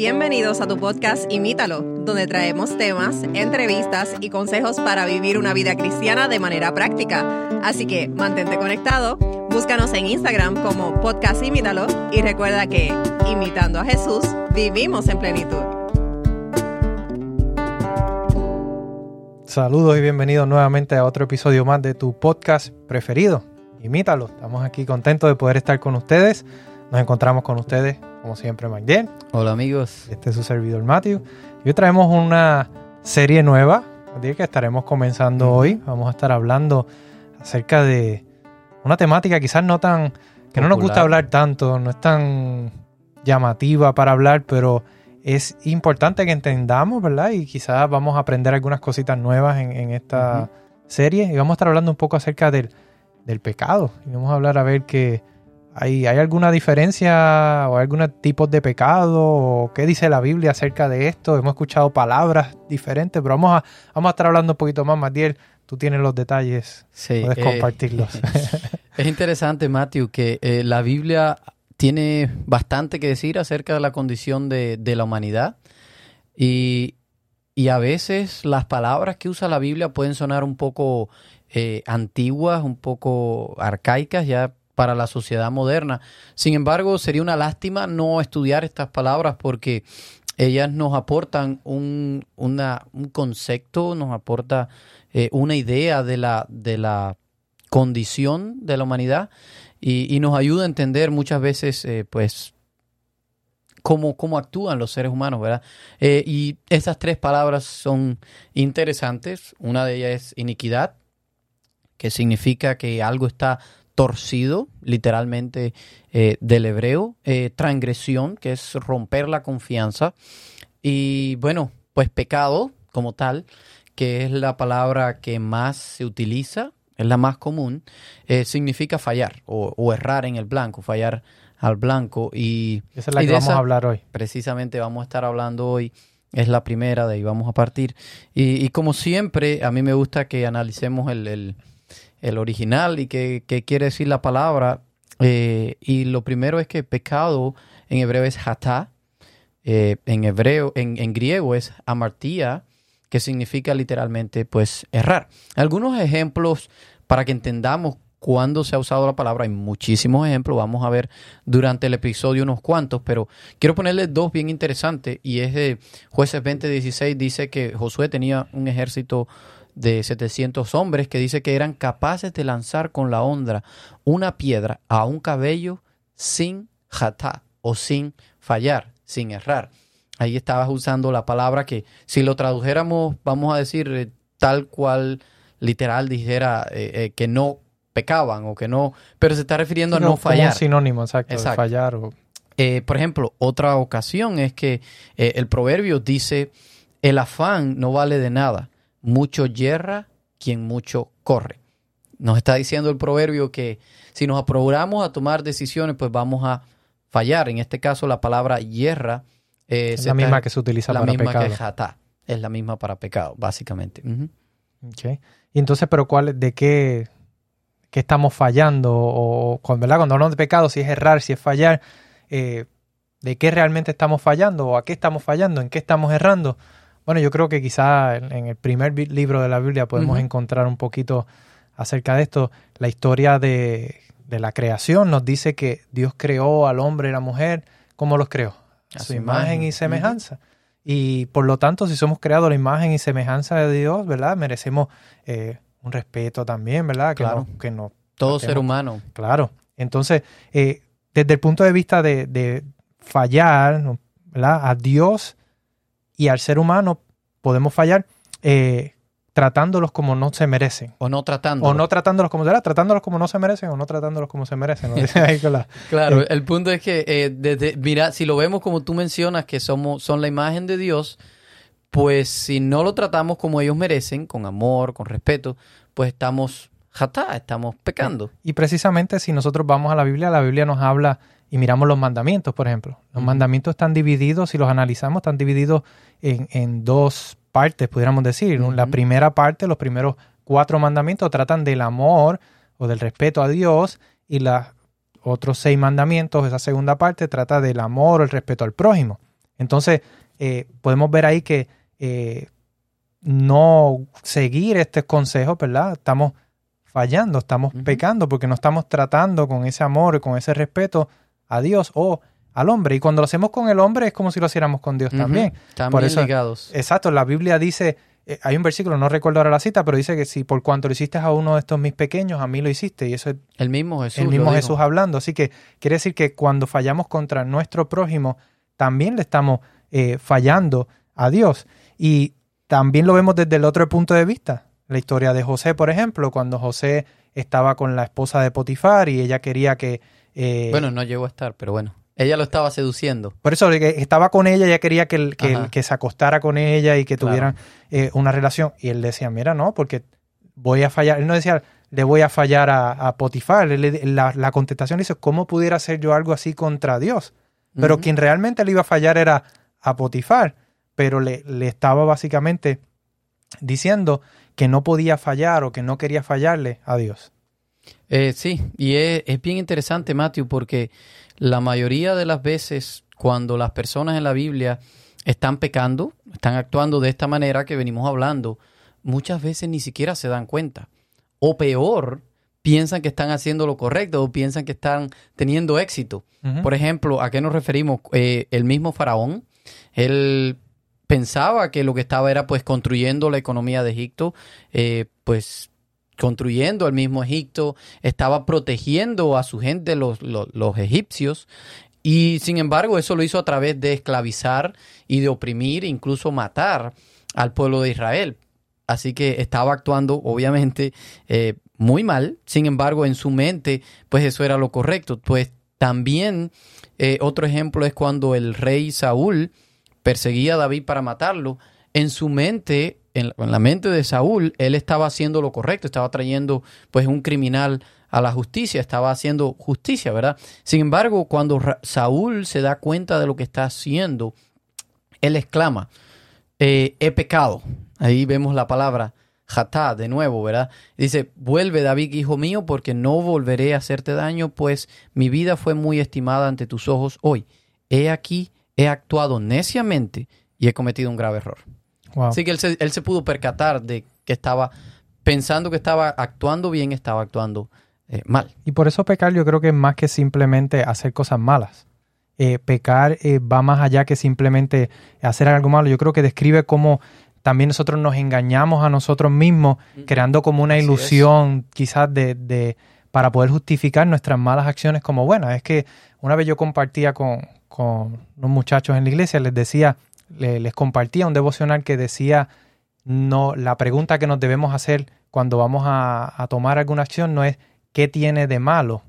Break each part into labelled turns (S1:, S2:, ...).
S1: Bienvenidos a tu podcast Imítalo, donde traemos temas, entrevistas y consejos para vivir una vida cristiana de manera práctica. Así que mantente conectado, búscanos en Instagram como podcast Imítalo y recuerda que, imitando a Jesús, vivimos en plenitud.
S2: Saludos y bienvenidos nuevamente a otro episodio más de tu podcast preferido. Imítalo. Estamos aquí contentos de poder estar con ustedes. Nos encontramos con ustedes, como siempre, Magdiel.
S3: Hola amigos.
S2: Este es su servidor Matthew. Y hoy traemos una serie nueva que estaremos comenzando hoy. Vamos a estar hablando acerca de una temática quizás no tan... que no nos gusta hablar tanto, no es tan llamativa para hablar, pero es importante que entendamos, ¿verdad? Y quizás vamos a aprender algunas cositas nuevas en, esta serie. Y vamos a estar hablando un poco acerca del, del pecado. Y vamos a hablar a ver que ¿Hay, alguna diferencia o algún tipo de pecado? ¿O qué dice la Biblia acerca de esto? Hemos escuchado palabras diferentes, pero vamos a, vamos a estar hablando un poquito más. Matiel, tú tienes los detalles,
S3: sí,
S2: puedes
S3: eh,
S2: compartirlos.
S3: es interesante, Matthew, que eh, la Biblia tiene bastante que decir acerca de la condición de, la humanidad. Y, a veces las palabras que usa la Biblia pueden sonar un poco eh, antiguas, un poco arcaicas, ya para la sociedad moderna. Sin embargo, sería una lástima no estudiar estas palabras porque ellas nos aportan un, concepto, nos aporta eh, una idea de la, de la condición de la humanidad y, nos ayuda a entender muchas veces, eh, pues, Cómo, cómo, actúan los seres humanos, ¿verdad? Eh, y esas tres palabras son interesantes. Una de ellas es iniquidad, que significa que algo está torcido, literalmente eh, del hebreo, eh, transgresión, que es romper la confianza, y bueno, pues pecado como tal, que es la palabra que más se utiliza, es la más común, eh, significa fallar o, errar en el blanco, fallar al blanco. Y,
S2: esa es la que vamos a hablar hoy.
S3: Precisamente vamos a estar hablando hoy. Es la primera, de ahí vamos a partir. Y, como siempre, a mí me gusta que analicemos el el original y qué, quiere decir la palabra. Eh, y lo primero es que pecado en hebreo es hatá, eh, en hebreo, en, griego es amartía, que significa literalmente pues errar. Algunos ejemplos para que entendamos cuándo se ha usado la palabra, hay muchísimos ejemplos, vamos a ver durante el episodio unos cuantos, pero quiero ponerle dos bien interesantes y es de jueces 20:16 dice que Josué tenía un ejército de 700 hombres que dice que eran capaces de lanzar con la honra una piedra a un cabello sin jatá o sin fallar, sin errar. Ahí estabas usando la palabra que si lo tradujéramos, vamos a decir eh, tal cual literal dijera eh, eh, que no pecaban o que no, pero se está refiriendo a no fallar.
S2: sinónimo, exacto, fallar.
S3: por ejemplo, otra ocasión es que el proverbio dice, el afán no vale de nada, mucho yerra quien mucho corre. Nos está diciendo el proverbio que si nos apuramos a tomar decisiones, pues vamos a fallar. En este caso, la palabra yerra
S2: eh, es la misma que se utiliza
S3: la
S2: para
S3: misma
S2: pecado.
S3: que jatá. Es la misma para pecado, básicamente.
S2: Y entonces, pero cuál, de qué, qué estamos fallando o cuando hablamos de pecado, si es errar, si es fallar, eh, de qué realmente estamos fallando o a qué estamos fallando, en qué estamos errando. Bueno, yo creo que quizá en, el primer libro de la Biblia podemos encontrar un poquito acerca de esto. La historia de, la creación nos dice que Dios creó al hombre y la mujer. ¿Cómo los creó? A su imagen, y semejanza. Y por lo tanto, si somos creados a la imagen y semejanza de Dios, ¿verdad? Merecemos eh, un respeto también, ¿verdad?
S3: claro.
S2: que no,
S3: Todo ser humano.
S2: Claro. Entonces, eh, desde el punto de vista de, de fallar, ¿verdad? A Dios y al ser humano podemos fallar eh, tratándolos como no se merecen.
S3: O no tratándolos.
S2: O no tratándolos como se tratándolos como no se merecen o no tratándolos como se merecen.
S3: claro, eh, el punto es que, eh, desde, mira, si lo vemos como tú mencionas, que somos, son la imagen de Dios, pues si no lo tratamos como ellos merecen, con amor, con respeto, pues estamos jatá, estamos pecando.
S2: Y precisamente si nosotros vamos a la Biblia, la Biblia nos habla y miramos los mandamientos, por ejemplo. Los mandamientos están divididos, si los analizamos, están divididos en, dos partes, pudiéramos decir. La primera parte, los primeros cuatro mandamientos tratan del amor o del respeto a Dios y los otros seis mandamientos, esa segunda parte, trata del amor o el respeto al prójimo. Entonces, eh, podemos ver ahí que eh, no seguir este consejo, ¿verdad? Estamos fallando, estamos pecando porque no estamos tratando con ese amor y con ese respeto a Dios o al hombre. Y cuando lo hacemos con el hombre es como si lo hiciéramos con Dios también.
S3: También por eso, ligados.
S2: Exacto, la Biblia dice, eh, hay un versículo, no recuerdo ahora la cita, pero dice que si por cuanto lo hiciste a uno de estos mis pequeños, a mí lo hiciste. Y eso es
S3: el mismo Jesús.
S2: El mismo Jesús hablando. Así que quiere decir que cuando fallamos contra nuestro prójimo, también le estamos eh, fallando a Dios. Y también lo vemos desde el otro punto de vista. La historia de José, por ejemplo, cuando José estaba con la esposa de Potifar y ella quería que...
S3: Eh, bueno, no llegó a estar, pero bueno. Ella lo estaba seduciendo.
S2: Por eso estaba con ella, ella quería que, que, se acostara con ella y que tuvieran eh, una relación. Y él decía, mira, no, porque voy a fallar. Él no decía, le voy a fallar a, Potifar. la, contestación dice, ¿cómo pudiera hacer yo algo así contra Dios? Pero quien realmente le iba a fallar era a Potifar. Pero le, le estaba básicamente diciendo que no podía fallar o que no quería fallarle a Dios.
S3: Eh, sí, y es, es, bien interesante, Matthew, porque la mayoría de las veces cuando las personas en la Biblia están pecando, están actuando de esta manera que venimos hablando, muchas veces ni siquiera se dan cuenta. O peor, piensan que están haciendo lo correcto o piensan que están teniendo éxito. Por ejemplo, ¿a qué nos referimos? Eh, el mismo faraón, él pensaba que lo que estaba era pues construyendo la economía de Egipto, eh, pues construyendo el mismo Egipto, estaba protegiendo a su gente, los, los, egipcios, y sin embargo eso lo hizo a través de esclavizar y de oprimir, incluso matar al pueblo de Israel. Así que estaba actuando, obviamente, eh, muy mal. Sin embargo, en su mente, pues eso era lo correcto. Pues también eh, otro ejemplo es cuando el rey Saúl perseguía a David para matarlo. En su mente en, la mente de Saúl, él estaba haciendo lo correcto, estaba trayendo pues un criminal a la justicia, estaba haciendo justicia, ¿verdad? Sin embargo, cuando Saúl se da cuenta de lo que está haciendo, él exclama, eh, he pecado. Ahí vemos la palabra jatá de nuevo, ¿verdad? Dice, vuelve David, hijo mío, porque no volveré a hacerte daño, pues mi vida fue muy estimada ante tus ojos hoy. He aquí, he actuado neciamente y he cometido un grave error. Así que él se, él se pudo percatar de que estaba pensando que estaba actuando bien, estaba actuando eh, mal.
S2: Y por eso pecar yo creo que es más que simplemente hacer cosas malas. Eh, pecar eh, va más allá que simplemente hacer algo malo. Yo creo que describe cómo también nosotros nos engañamos a nosotros mismos, creando como una ilusión quizás de, de, para poder justificar nuestras malas acciones como buenas. Es que una vez yo compartía con, con unos muchachos en la iglesia, les decía, les compartía un devocional que decía, no, la pregunta que nos debemos hacer cuando vamos a, tomar alguna acción no es qué tiene de malo,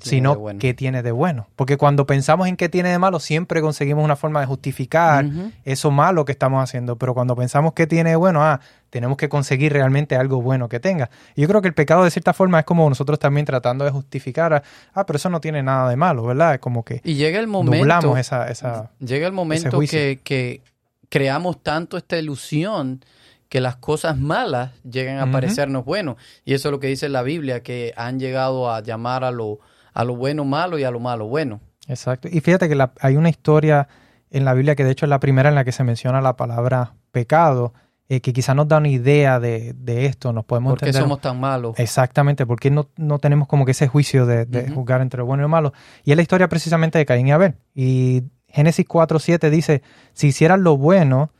S2: sino qué tiene de bueno. Porque cuando pensamos en qué tiene de malo, siempre conseguimos una forma de justificar eso malo que estamos haciendo. Pero cuando pensamos qué tiene de bueno, ah, tenemos que conseguir realmente algo bueno que tenga. Y yo creo que el pecado de cierta forma es como nosotros también tratando de justificar, ah, pero eso no tiene nada de malo, ¿verdad? Es como que
S3: y llega el momento,
S2: esa, esa,
S3: llega el momento que, que creamos tanto esta ilusión que las cosas malas llegan a parecernos buenos. Y eso es lo que dice la Biblia, que han llegado a llamar a lo a lo bueno malo y a lo malo bueno.
S2: Exacto. Y fíjate que hay una historia en la Biblia que de hecho es la primera en la que se menciona la palabra pecado, eh, que quizás nos da una idea de, esto, nos podemos
S3: ¿Por qué somos tan malos?
S2: Exactamente, porque no, no tenemos como que ese juicio de, juzgar entre lo bueno y lo malo. Y es la historia precisamente de Caín y Abel. Y Génesis 4.7 dice, si hicieras lo bueno,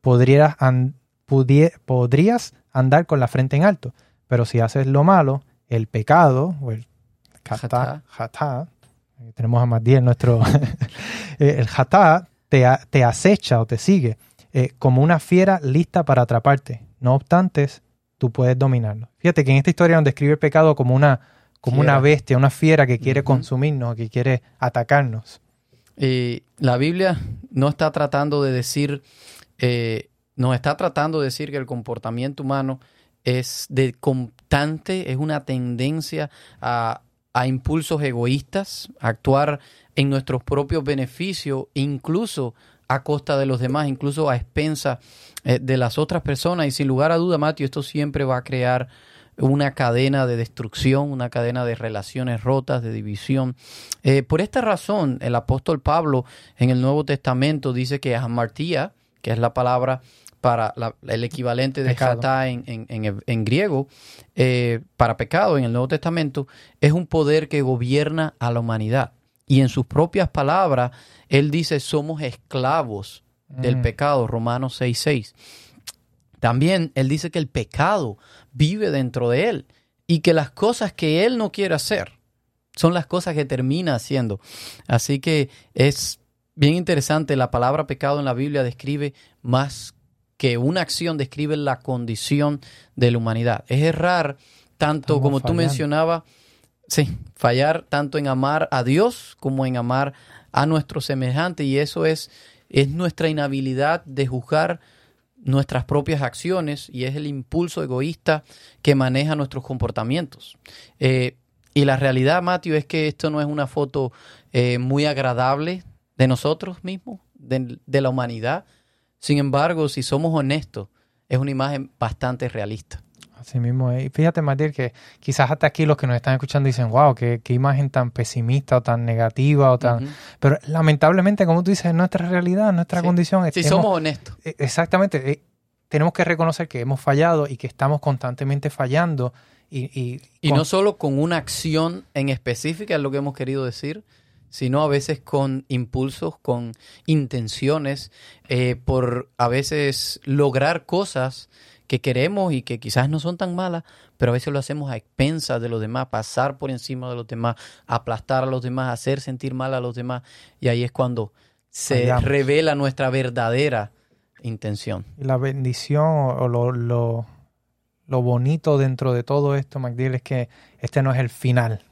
S2: podrías, podrías andar con la frente en alto, pero si haces lo malo, el pecado o el Eh, tenemos a Matiel, nuestro, eh, el jatá te, te, acecha o te sigue eh, como una fiera lista para atraparte. No obstante, tú puedes dominarlo. Fíjate que en esta historia nos describe el pecado como una, como una bestia, una fiera que quiere consumirnos, que quiere atacarnos.
S3: Y la Biblia no está tratando de decir, nos está tratando de decir que el comportamiento humano es de constante, es una tendencia a a impulsos egoístas, a actuar en nuestros propios beneficios, incluso a costa de los demás, incluso a expensa eh, de las otras personas. Y sin lugar a duda, Mateo, esto siempre va a crear una cadena de destrucción, una cadena de relaciones rotas, de división. Eh, por esta razón, el apóstol Pablo en el Nuevo Testamento dice que amartía, que es la palabra para el equivalente de jatá en, en, griego, eh, para pecado en el Nuevo Testamento, es un poder que gobierna a la humanidad. Y en sus propias palabras, él dice, somos esclavos del mm. pecado, Romanos 6.6. También él dice que el pecado vive dentro de él y que las cosas que él no quiere hacer son las cosas que termina haciendo. Así que es bien interesante, la palabra pecado en la Biblia describe más que una acción, describe la condición de la humanidad. Es errar tanto como tú mencionabas, sí, fallar tanto en amar a Dios como en amar a nuestro semejante y eso es, es nuestra inhabilidad de juzgar nuestras propias acciones y es el impulso egoísta que maneja nuestros comportamientos. Eh, y la realidad, Matthew, es que esto no es una foto eh, muy agradable de nosotros mismos, de, de, la humanidad. Sin embargo, si somos honestos, es una imagen bastante realista.
S2: Así mismo es. Y fíjate, Matías, que quizás hasta aquí los que nos están escuchando dicen, wow, qué, qué imagen tan pesimista o tan negativa o tan... Pero lamentablemente, como tú dices, es nuestra realidad, nuestra condición.
S3: Si somos honestos.
S2: E, exactamente. Eh, tenemos que reconocer que hemos fallado y que estamos constantemente fallando. Y,
S3: y, no solo con una acción en específica, es lo que hemos querido decir, sino a veces con impulsos, con intenciones, eh, por a veces lograr cosas que queremos y que quizás no son tan malas, pero a veces lo hacemos a expensas de los demás, pasar por encima de los demás, aplastar a los demás, hacer sentir mal a los demás. Y ahí es cuando se revela nuestra verdadera intención.
S2: La bendición o lo, lo, lo bonito dentro de todo esto, MacDill, es que este no es el final.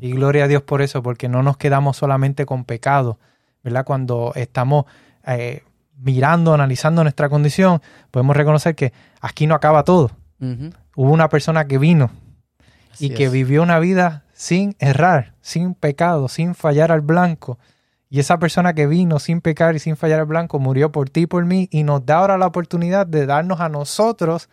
S2: Y gloria a Dios por eso, porque no nos quedamos solamente con pecado, ¿verdad? Cuando estamos eh, mirando, analizando nuestra condición, podemos reconocer que aquí no acaba todo. Hubo una persona que vino y que vivió una vida sin errar, sin pecado, sin fallar al blanco. Y esa persona que vino sin pecar y sin fallar al blanco murió por ti y por mí y nos da ahora la oportunidad de darnos a nosotros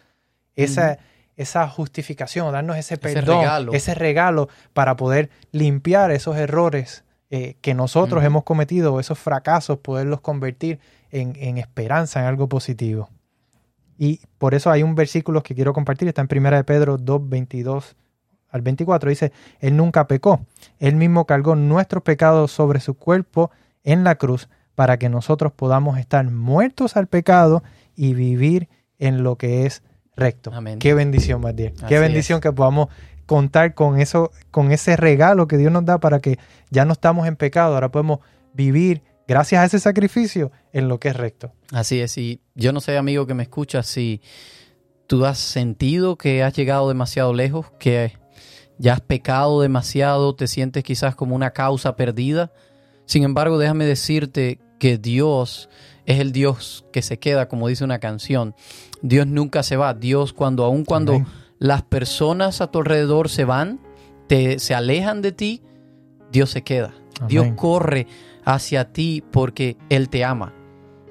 S2: esa, esa justificación, darnos ese perdón, ese regalo. para poder limpiar esos errores eh, que nosotros hemos cometido, esos fracasos, poderlos convertir en, esperanza, en algo positivo. Y por eso hay un versículo que quiero compartir, está en 1 de Pedro 2, 22 al 24, dice, Él nunca pecó, Él mismo cargó nuestros pecados sobre su cuerpo en la cruz para que nosotros podamos estar muertos al pecado y vivir en lo que es recto. Qué bendición, Matías. Qué bendición que podamos contar con eso, con ese regalo que Dios nos da para que ya no estamos en pecado, ahora podemos vivir gracias a ese sacrificio en lo que es recto.
S3: Así es, y yo no sé, amigo que me escuchas, si tú has sentido que has llegado demasiado lejos, que ya has pecado demasiado, te sientes quizás como una causa perdida. Sin embargo, déjame decirte que Dios es el Dios que se queda, como dice una canción. Dios nunca se va. Dios cuando, aun cuando las personas a tu alrededor se van, te, se alejan de ti, Dios se queda. Dios corre hacia ti porque Él te ama.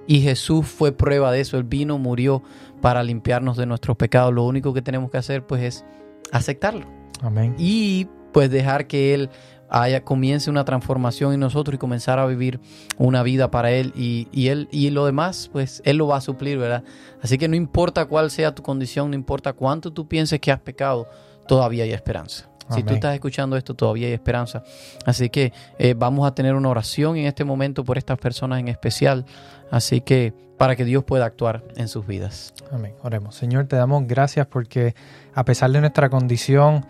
S3: Y Jesús fue prueba de eso. Él vino, murió para limpiarnos de nuestros pecados. Lo único que tenemos que hacer pues es aceptarlo.
S2: Amén.
S3: Y pues dejar que Él haya, comience una transformación en nosotros y comenzar a vivir una vida para Él. Y, y, él, y lo demás, pues Él lo va a suplir, ¿verdad? Así que no importa cuál sea tu condición, no importa cuánto tú pienses que has pecado, todavía hay esperanza. Si tú estás escuchando esto, todavía hay esperanza. Así que eh, vamos a tener una oración en este momento por estas personas en especial. Así que para que Dios pueda actuar en sus vidas.
S2: Amén. Oremos. Señor, te damos gracias porque a pesar de nuestra condición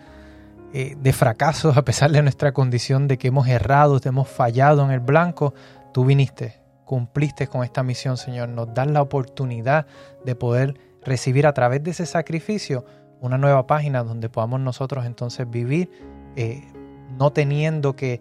S2: eh, de fracaso, a pesar de nuestra condición de que hemos errado, hemos fallado en el blanco, tú viniste, cumpliste con esta misión, Señor. Nos das la oportunidad de poder recibir a través de ese sacrificio una nueva página donde podamos nosotros entonces vivir eh, no teniendo que,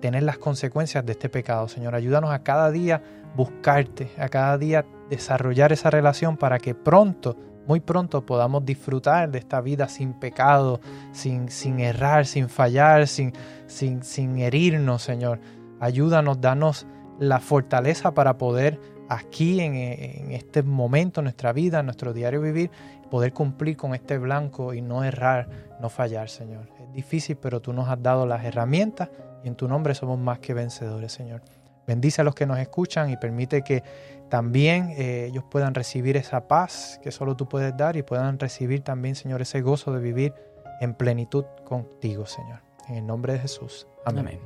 S2: tener las consecuencias de este pecado. Señor, ayúdanos a cada día buscarte, a cada día desarrollar esa relación para que pronto, muy pronto podamos disfrutar de esta vida sin pecado, sin, sin errar, sin fallar, sin, sin, sin herirnos, Señor. Ayúdanos, danos la fortaleza para poder aquí en, en este momento, en nuestra vida, nuestro diario vivir, poder cumplir con este blanco y no errar, no fallar, Señor. Es difícil, pero tú nos has dado las herramientas y en tu nombre somos más que vencedores, Señor. Bendice a los que nos escuchan y permite que también eh, ellos puedan recibir esa paz que solo tú puedes dar y puedan recibir también, Señor, ese gozo de vivir en plenitud contigo, Señor. En el nombre de Jesús. Amén. Amén.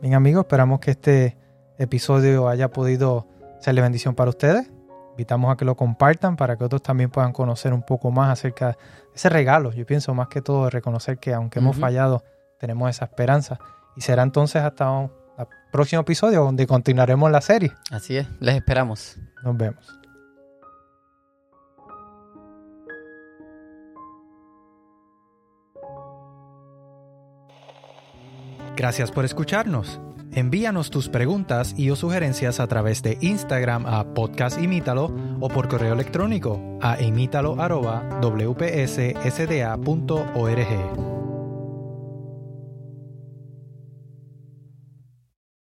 S2: Bien amigos, esperamos que este episodio haya podido serle bendición para ustedes. Invitamos a que lo compartan para que otros también puedan conocer un poco más acerca de ese regalo. Yo pienso más que todo de reconocer que aunque hemos fallado, tenemos esa esperanza. Y será entonces hasta el próximo episodio donde continuaremos la serie.
S3: Así es, les esperamos.
S2: Nos vemos. Gracias por escucharnos. Envíanos tus preguntas y o sugerencias a través de Instagram a podcastimítalo o por correo electrónico a imítalo.wpssda.org.